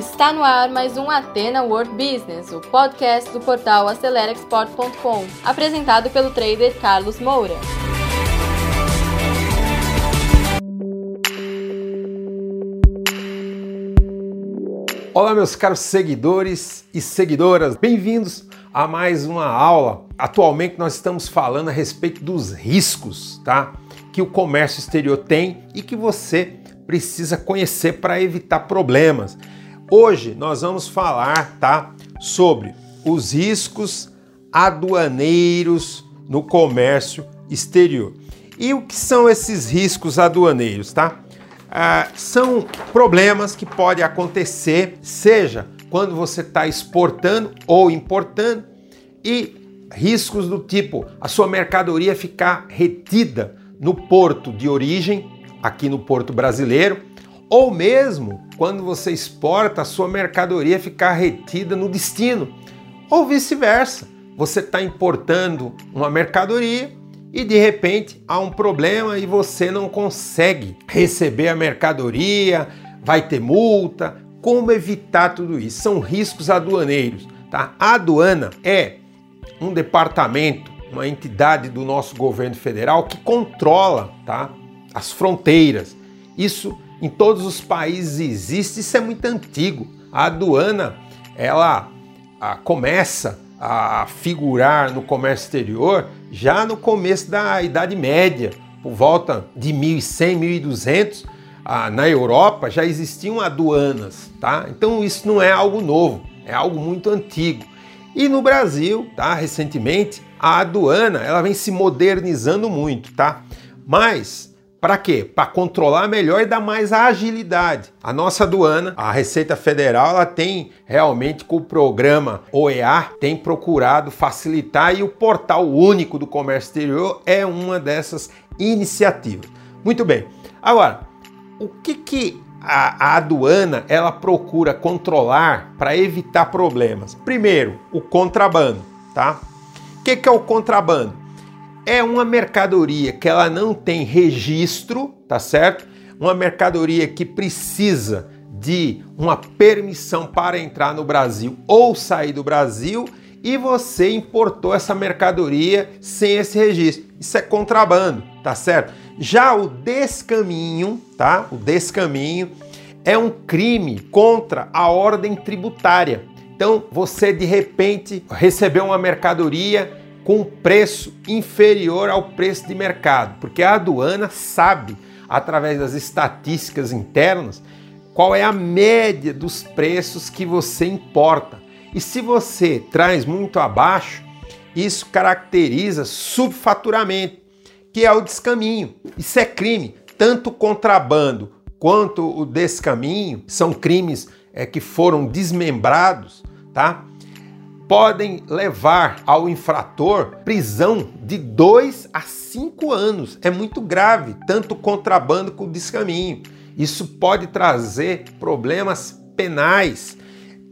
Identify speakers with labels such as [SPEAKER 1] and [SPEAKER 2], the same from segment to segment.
[SPEAKER 1] Está no ar mais um Atena World Business, o podcast do portal AceleraExport.com, apresentado pelo trader Carlos Moura.
[SPEAKER 2] Olá, meus caros seguidores e seguidoras, bem-vindos a mais uma aula. Atualmente nós estamos falando a respeito dos riscos, tá? Que o comércio exterior tem e que você precisa conhecer para evitar problemas. Hoje nós vamos falar, tá, sobre os riscos aduaneiros no comércio exterior. E o que são esses riscos aduaneiros, tá? Ah, são problemas que podem acontecer, seja quando você está exportando ou importando, e riscos do tipo a sua mercadoria ficar retida no porto de origem, aqui no porto brasileiro, ou mesmo quando você exporta a sua mercadoria ficar retida no destino, ou vice-versa. Você está importando uma mercadoria e de repente há um problema e você não consegue receber a mercadoria, vai ter multa. Como evitar tudo isso? São riscos aduaneiros. Tá? A aduana é um departamento, uma entidade do nosso governo federal que controla tá? as fronteiras. Isso em todos os países existe, isso é muito antigo. A aduana, ela a, começa a figurar no comércio exterior já no começo da Idade Média, por volta de 1100, 1200, ah, na Europa já existiam aduanas, tá? Então isso não é algo novo, é algo muito antigo. E no Brasil, tá? Recentemente, a aduana ela vem se modernizando muito, tá? Mas para quê? Para controlar melhor e dar mais agilidade. A nossa aduana, a Receita Federal, ela tem realmente com o programa OEA tem procurado facilitar e o portal único do comércio exterior é uma dessas iniciativas. Muito bem. Agora, o que que a, a aduana ela procura controlar para evitar problemas? Primeiro, o contrabando, tá? O que, que é o contrabando? É uma mercadoria que ela não tem registro, tá certo? Uma mercadoria que precisa de uma permissão para entrar no Brasil ou sair do Brasil e você importou essa mercadoria sem esse registro. Isso é contrabando, tá certo? Já o descaminho, tá? O descaminho é um crime contra a ordem tributária. Então, você de repente recebeu uma mercadoria com preço inferior ao preço de mercado, porque a aduana sabe, através das estatísticas internas, qual é a média dos preços que você importa. E se você traz muito abaixo, isso caracteriza subfaturamento, que é o descaminho. Isso é crime. Tanto o contrabando quanto o descaminho são crimes é, que foram desmembrados, tá? Podem levar ao infrator prisão de 2 a 5 anos. É muito grave, tanto contrabando como descaminho. Isso pode trazer problemas penais.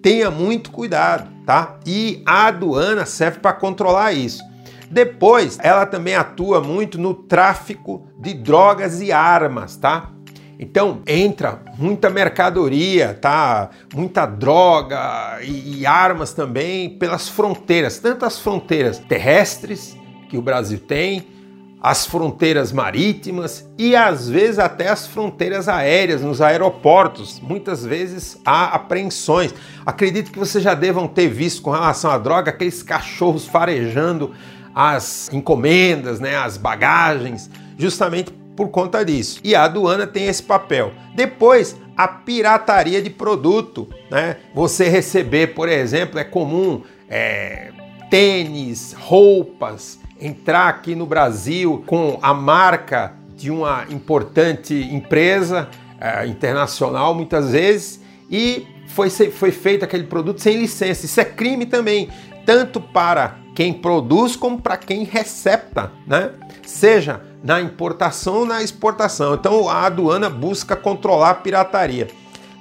[SPEAKER 2] Tenha muito cuidado, tá? E a aduana serve para controlar isso. Depois, ela também atua muito no tráfico de drogas e armas, tá? Então entra muita mercadoria, tá? Muita droga e, e, armas também pelas fronteiras, tanto as fronteiras terrestres que o Brasil tem, as fronteiras marítimas e às vezes até as fronteiras aéreas nos aeroportos. Muitas vezes há apreensões. Acredito que vocês já devam ter visto com relação à droga aqueles cachorros farejando as encomendas, né, as bagagens, justamente por conta disso. E a aduana tem esse papel. Depois, a pirataria de produto, né? Você receber, por exemplo, é comum é, tênis, roupas, entrar aqui no Brasil com a marca de uma importante empresa é, internacional, muitas vezes, e foi, foi feito aquele produto sem licença. Isso é crime também, tanto para quem produz como para quem recepta, né? Seja na importação na exportação. Então a aduana busca controlar a pirataria.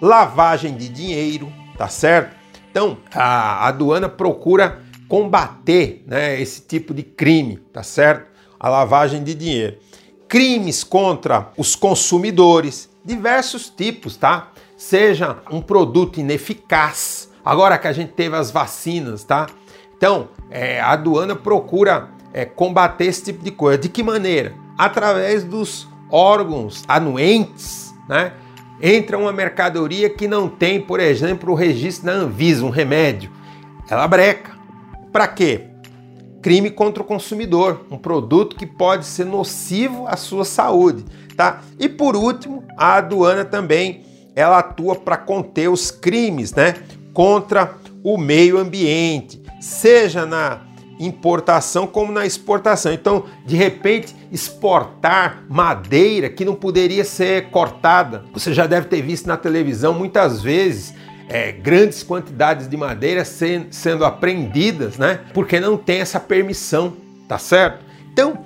[SPEAKER 2] Lavagem de dinheiro, tá certo? Então a aduana procura combater né, esse tipo de crime, tá certo? A lavagem de dinheiro. Crimes contra os consumidores. diversos tipos, tá? Seja um produto ineficaz, agora que a gente teve as vacinas, tá? Então, é, a aduana procura é, combater esse tipo de coisa. De que maneira? Através dos órgãos anuentes, né? Entra uma mercadoria que não tem, por exemplo, o registro da Anvisa, um remédio. Ela breca. Para quê? Crime contra o consumidor, um produto que pode ser nocivo à sua saúde, tá? E por último, a aduana também ela atua para conter os crimes, né, contra o meio ambiente, seja na importação como na exportação. Então, de repente, exportar madeira que não poderia ser cortada. Você já deve ter visto na televisão muitas vezes é, grandes quantidades de madeira sendo, sendo apreendidas, né? Porque não tem essa permissão, tá certo? Então,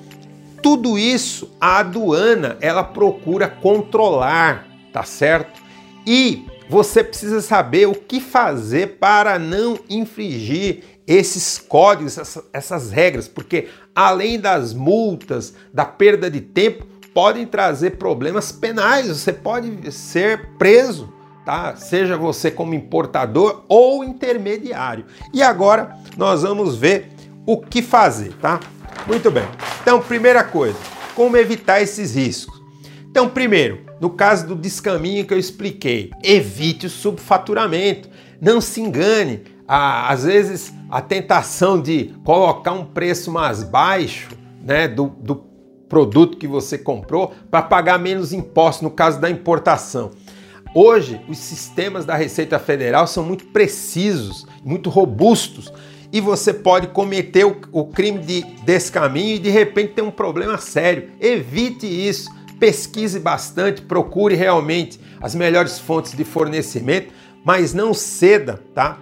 [SPEAKER 2] tudo isso a aduana ela procura controlar, tá certo? E você precisa saber o que fazer para não infringir esses códigos, essas regras, porque além das multas, da perda de tempo, podem trazer problemas penais. Você pode ser preso, tá? Seja você como importador ou intermediário. E agora nós vamos ver o que fazer, tá? Muito bem. Então, primeira coisa, como evitar esses riscos? Então, primeiro, no caso do descaminho que eu expliquei, evite o subfaturamento. Não se engane, às vezes a tentação de colocar um preço mais baixo né, do, do produto que você comprou para pagar menos impostos no caso da importação. Hoje, os sistemas da Receita Federal são muito precisos, muito robustos e você pode cometer o, crime de, desse caminho e de repente ter um problema sério. Evite isso, pesquise bastante, procure realmente as melhores fontes de fornecimento, mas não ceda, tá?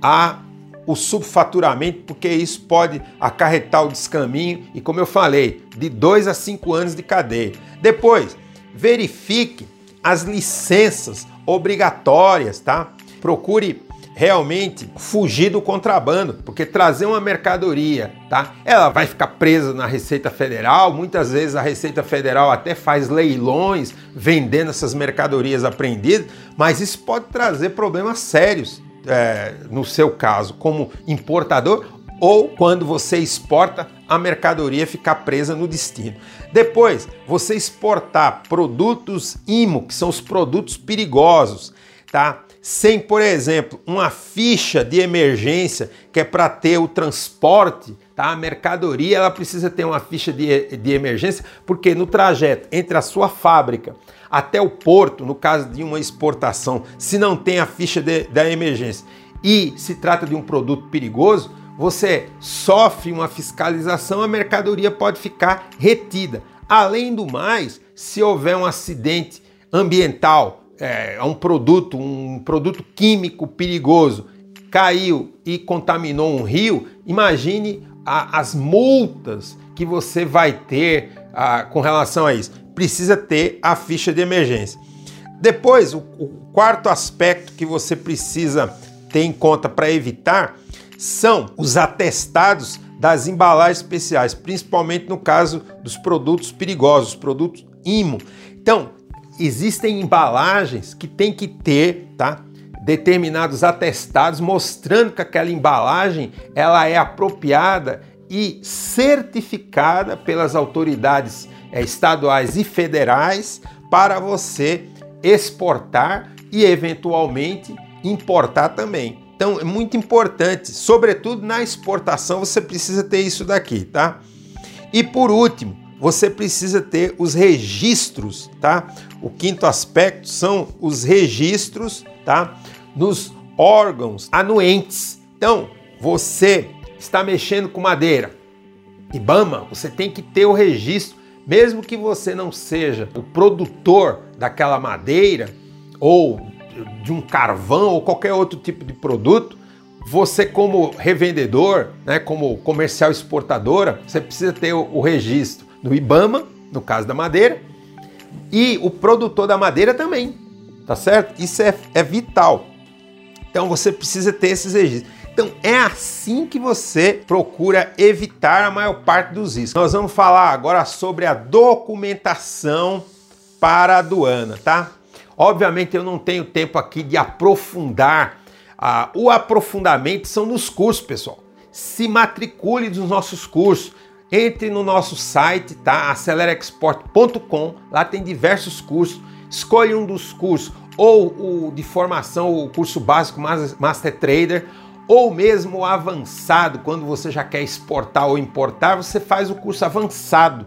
[SPEAKER 2] a o subfaturamento, porque isso pode acarretar o descaminho e, como eu falei, de 2 a 5 anos de cadeia. Depois, verifique as licenças obrigatórias, tá? Procure realmente fugir do contrabando, porque trazer uma mercadoria, tá? Ela vai ficar presa na Receita Federal, muitas vezes a Receita Federal até faz leilões vendendo essas mercadorias apreendidas, mas isso pode trazer problemas sérios é, no seu caso, como importador ou quando você exporta a mercadoria ficar presa no destino. Depois, você exportar produtos IMO, que são os produtos perigosos, tá? Sem, por exemplo, uma ficha de emergência que é para ter o transporte, tá? A mercadoria ela precisa ter uma ficha de, de emergência, porque no trajeto entre a sua fábrica até o porto, no caso de uma exportação, se não tem a ficha de, da emergência e se trata de um produto perigoso, você sofre uma fiscalização, a mercadoria pode ficar retida. Além do mais, se houver um acidente ambiental, é, um produto, um produto químico perigoso, caiu e contaminou um rio, imagine a, as multas que você vai ter a, com relação a isso precisa ter a ficha de emergência. Depois, o, o quarto aspecto que você precisa ter em conta para evitar são os atestados das embalagens especiais, principalmente no caso dos produtos perigosos, produtos IMO. Então, existem embalagens que tem que ter, tá? determinados atestados mostrando que aquela embalagem ela é apropriada e certificada pelas autoridades é, estaduais e federais para você exportar e eventualmente importar também. Então é muito importante, sobretudo na exportação, você precisa ter isso daqui, tá? E por último, você precisa ter os registros, tá? O quinto aspecto são os registros, tá? Nos órgãos anuentes. Então, você está mexendo com madeira, IBAMA, você tem que ter o registro mesmo que você não seja o produtor daquela madeira ou de um carvão ou qualquer outro tipo de produto, você como revendedor, né, como comercial exportadora, você precisa ter o, o registro no IBAMA, no caso da madeira, e o produtor da madeira também, tá certo? Isso é, é vital. Então você precisa ter esses registros. Então é assim que você procura evitar a maior parte dos riscos. Nós vamos falar agora sobre a documentação para a aduana, tá? Obviamente eu não tenho tempo aqui de aprofundar. Ah, o aprofundamento são nos cursos, pessoal. Se matricule nos nossos cursos. Entre no nosso site, tá? acelerexport.com. Lá tem diversos cursos. Escolha um dos cursos, ou o de formação, o curso básico Master Trader, ou mesmo o avançado, quando você já quer exportar ou importar, você faz o curso avançado.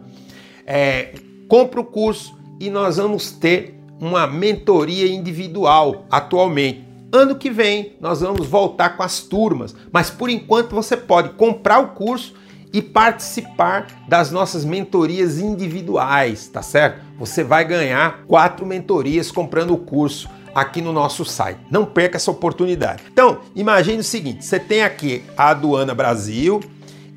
[SPEAKER 2] É, compra o curso e nós vamos ter uma mentoria individual atualmente. Ano que vem nós vamos voltar com as turmas, mas por enquanto você pode comprar o curso e participar das nossas mentorias individuais, tá certo? Você vai ganhar quatro mentorias comprando o curso aqui no nosso site. Não perca essa oportunidade. Então, imagine o seguinte: você tem aqui a aduana Brasil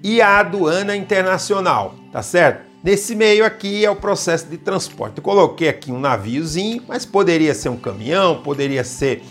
[SPEAKER 2] e a aduana internacional, tá certo? Nesse meio aqui é o processo de transporte. Eu coloquei aqui um naviozinho, mas poderia ser um caminhão, poderia ser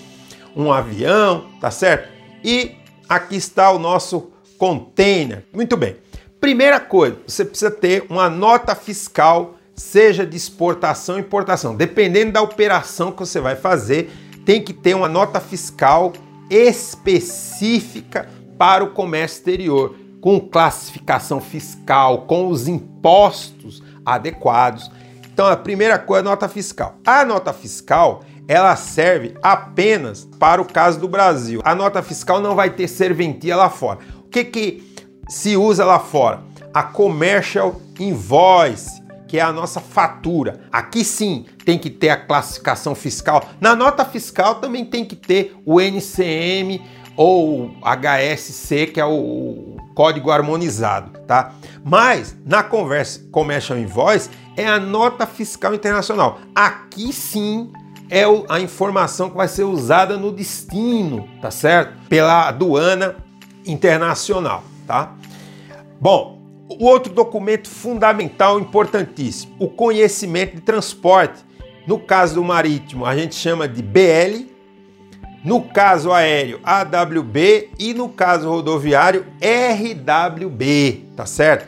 [SPEAKER 2] um avião, tá certo? E aqui está o nosso container. Muito bem. Primeira coisa, você precisa ter uma nota fiscal, seja de exportação importação. Dependendo da operação que você vai fazer, tem que ter uma nota fiscal específica para o comércio exterior, com classificação fiscal, com os impostos adequados. Então, a primeira coisa é a nota fiscal. A nota fiscal ela serve apenas para o caso do Brasil. A nota fiscal não vai ter serventia lá fora. O que, que se usa lá fora? A commercial invoice, que é a nossa fatura. Aqui sim tem que ter a classificação fiscal. Na nota fiscal também tem que ter o NCM ou HSC, que é o código harmonizado, tá? Mas na conversa commercial invoice é a nota fiscal internacional. Aqui sim é a informação que vai ser usada no destino, tá certo? Pela aduana internacional tá? Bom, o outro documento fundamental, importantíssimo, o conhecimento de transporte. No caso do marítimo, a gente chama de BL, no caso aéreo, AWB e no caso rodoviário, RWB, tá certo?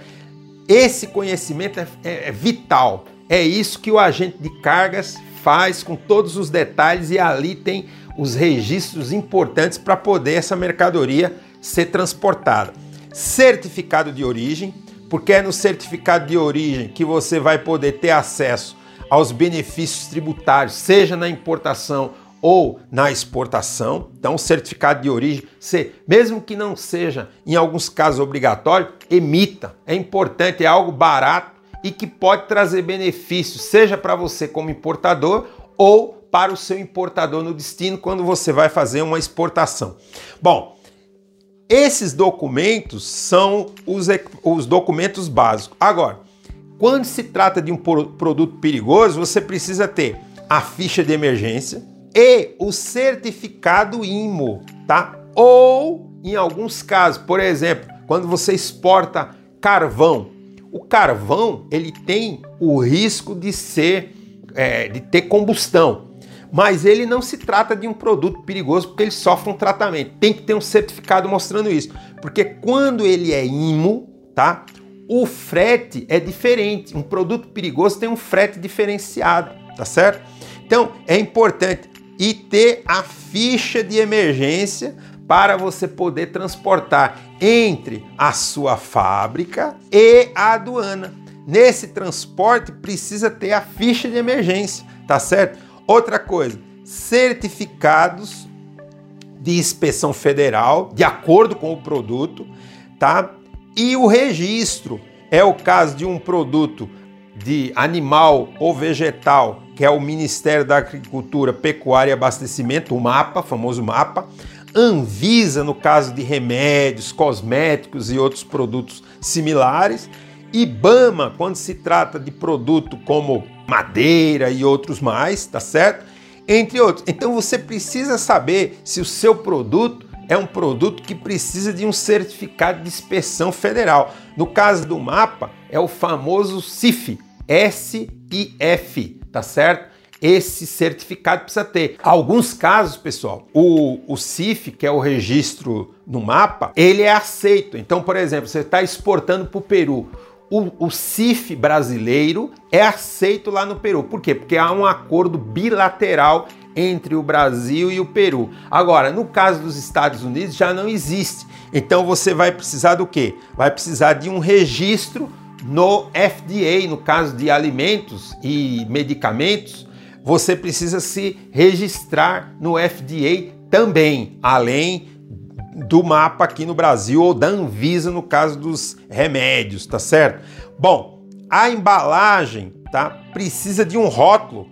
[SPEAKER 2] Esse conhecimento é, é, é vital. É isso que o agente de cargas faz com todos os detalhes e ali tem os registros importantes para poder essa mercadoria ser transportada certificado de origem, porque é no certificado de origem que você vai poder ter acesso aos benefícios tributários, seja na importação ou na exportação. Então, certificado de origem, você, mesmo que não seja em alguns casos obrigatório, emita. É importante, é algo barato e que pode trazer benefícios, seja para você como importador ou para o seu importador no destino quando você vai fazer uma exportação. Bom, esses documentos são os, os documentos básicos. Agora, quando se trata de um produto perigoso, você precisa ter a ficha de emergência e o certificado IMO, tá? Ou, em alguns casos, por exemplo, quando você exporta carvão, o carvão ele tem o risco de ser, é, de ter combustão mas ele não se trata de um produto perigoso porque ele sofre um tratamento. Tem que ter um certificado mostrando isso, porque quando ele é IMO, tá? O frete é diferente. Um produto perigoso tem um frete diferenciado, tá certo? Então é importante e ter a ficha de emergência para você poder transportar entre a sua fábrica e a aduana. Nesse transporte precisa ter a ficha de emergência, tá certo? Outra coisa, certificados de inspeção federal, de acordo com o produto, tá? E o registro é o caso de um produto de animal ou vegetal, que é o Ministério da Agricultura, Pecuária e Abastecimento, o MAPA, famoso MAPA. Anvisa, no caso de remédios, cosméticos e outros produtos similares. IBAMA, quando se trata de produto como madeira e outros mais, tá certo? Entre outros. Então você precisa saber se o seu produto é um produto que precisa de um certificado de inspeção federal. No caso do mapa, é o famoso CIF, S-I-F, tá certo? Esse certificado precisa ter. Alguns casos, pessoal, o, o CIF, que é o registro no mapa, ele é aceito. Então, por exemplo, você está exportando para o Peru o, o CIF brasileiro é aceito lá no Peru. Por quê? Porque há um acordo bilateral entre o Brasil e o Peru. Agora, no caso dos Estados Unidos, já não existe. Então você vai precisar do quê? Vai precisar de um registro no FDA, no caso de alimentos e medicamentos, você precisa se registrar no FDA também, além do mapa aqui no Brasil ou da Anvisa no caso dos remédios, tá certo? Bom, a embalagem, tá? Precisa de um rótulo.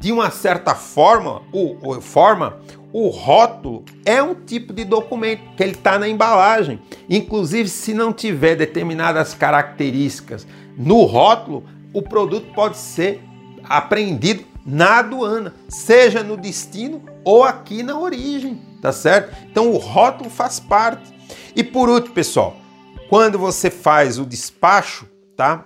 [SPEAKER 2] De uma certa forma, o, o forma, o rótulo é um tipo de documento que ele está na embalagem. Inclusive, se não tiver determinadas características no rótulo, o produto pode ser apreendido na aduana, seja no destino ou aqui na origem, tá certo? Então o rótulo faz parte. E por último, pessoal, quando você faz o despacho, tá?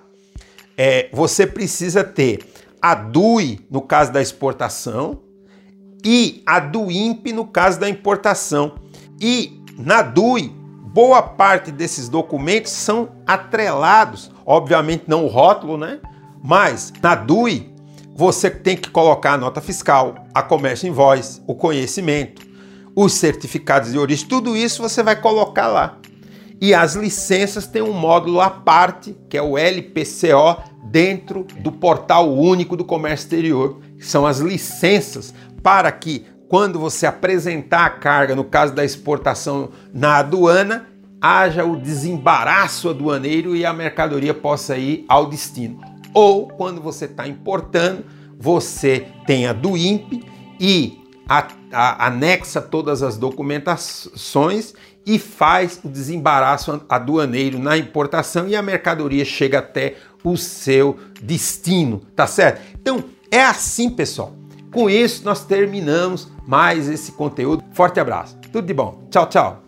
[SPEAKER 2] É, você precisa ter a DUI no caso da exportação e a DUIMP no caso da importação. E na DUI, boa parte desses documentos são atrelados, obviamente não o rótulo, né? Mas na DUI você tem que colocar a nota fiscal, a comércio invoice, o conhecimento, os certificados de origem, tudo isso você vai colocar lá. E as licenças têm um módulo à parte, que é o LPCO, dentro do portal único do comércio exterior, são as licenças para que quando você apresentar a carga, no caso da exportação na aduana, haja o desembaraço aduaneiro e a mercadoria possa ir ao destino ou quando você está importando, você tem a do INPE e a, a, anexa todas as documentações e faz o desembaraço aduaneiro na importação e a mercadoria chega até o seu destino, tá certo? Então é assim, pessoal. Com isso, nós terminamos mais esse conteúdo. Forte abraço. Tudo de bom. Tchau, tchau.